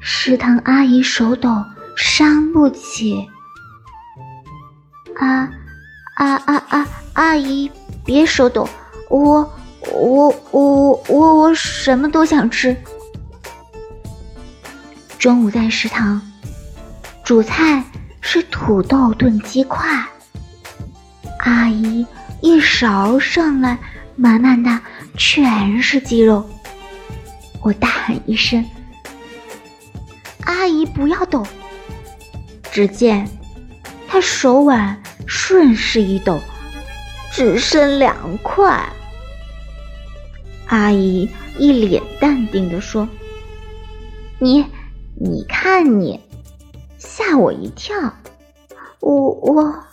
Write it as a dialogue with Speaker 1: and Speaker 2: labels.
Speaker 1: 食堂阿姨手抖，伤不起。啊啊啊啊！阿姨，别手抖，我我我我我什么都想吃。中午在食堂，主菜是土豆炖鸡块。阿姨一勺上来，满满的全是鸡肉。我大喊一声：“阿姨，不要抖！”只见他手腕顺势一抖，只剩两块。阿姨一脸淡定地说：“你。”你看你，吓我一跳！我我